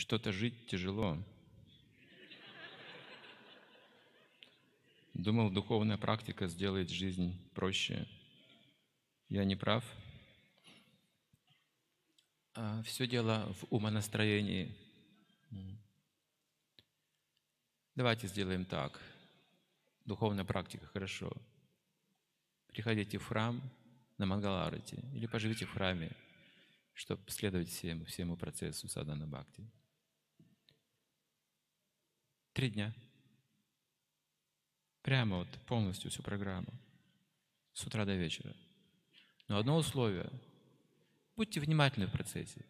Что-то жить тяжело. Думал, духовная практика сделает жизнь проще. Я не прав. А все дело в умонастроении. Давайте сделаем так. Духовная практика, хорошо. Приходите в храм на Мангаларате или поживите в храме, чтобы следовать всему, всему процессу садана бхакти. Три дня. Прямо вот полностью всю программу. С утра до вечера. Но одно условие. Будьте внимательны в процессе.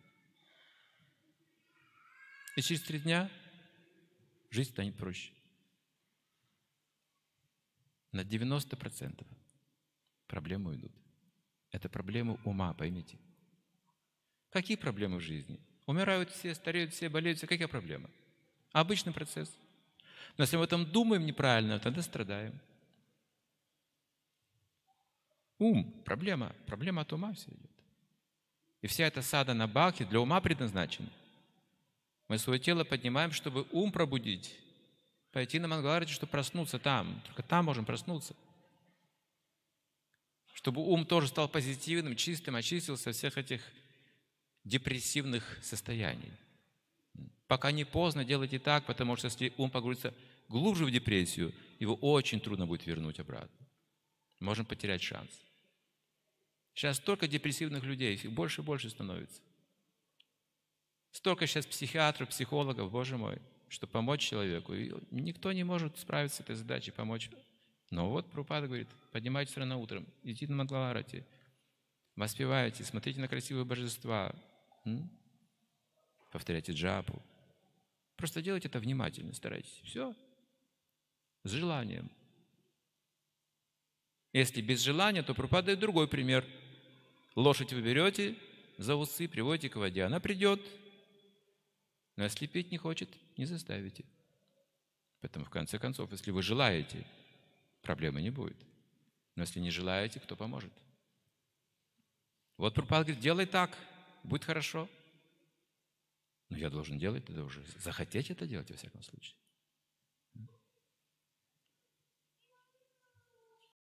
И через три дня жизнь станет проще. На 90% проблемы уйдут. Это проблемы ума, поймите. Какие проблемы в жизни? Умирают все, стареют все, болеют все. Какая проблема? Обычный процесс. Но если мы об этом думаем неправильно, тогда страдаем. Ум – проблема. Проблема от ума все идет. И вся эта сада на бхакти для ума предназначена. Мы свое тело поднимаем, чтобы ум пробудить. Пойти на Мангаларати, чтобы проснуться там. Только там можем проснуться. Чтобы ум тоже стал позитивным, чистым, очистился от всех этих депрессивных состояний. Пока не поздно, делайте так, потому что если ум погрузится глубже в депрессию, его очень трудно будет вернуть обратно. Можем потерять шанс. Сейчас столько депрессивных людей, их больше и больше становится. Столько сейчас психиатров, психологов, Боже мой, чтобы помочь человеку. И никто не может справиться с этой задачей, помочь. Но вот Прупада говорит, поднимайтесь рано утром, идите на Мангаларати, воспевайте, смотрите на красивые божества, повторяйте джапу. Просто делайте это внимательно, старайтесь. Все, с желанием. Если без желания, то пропадает другой пример. Лошадь вы берете за усы, приводите к воде. Она придет, но если пить не хочет, не заставите. Поэтому, в конце концов, если вы желаете, проблемы не будет. Но если не желаете, кто поможет? Вот Пропад говорит, делай так, будет хорошо. Но я должен делать, тогда уже захотеть это делать, во всяком случае.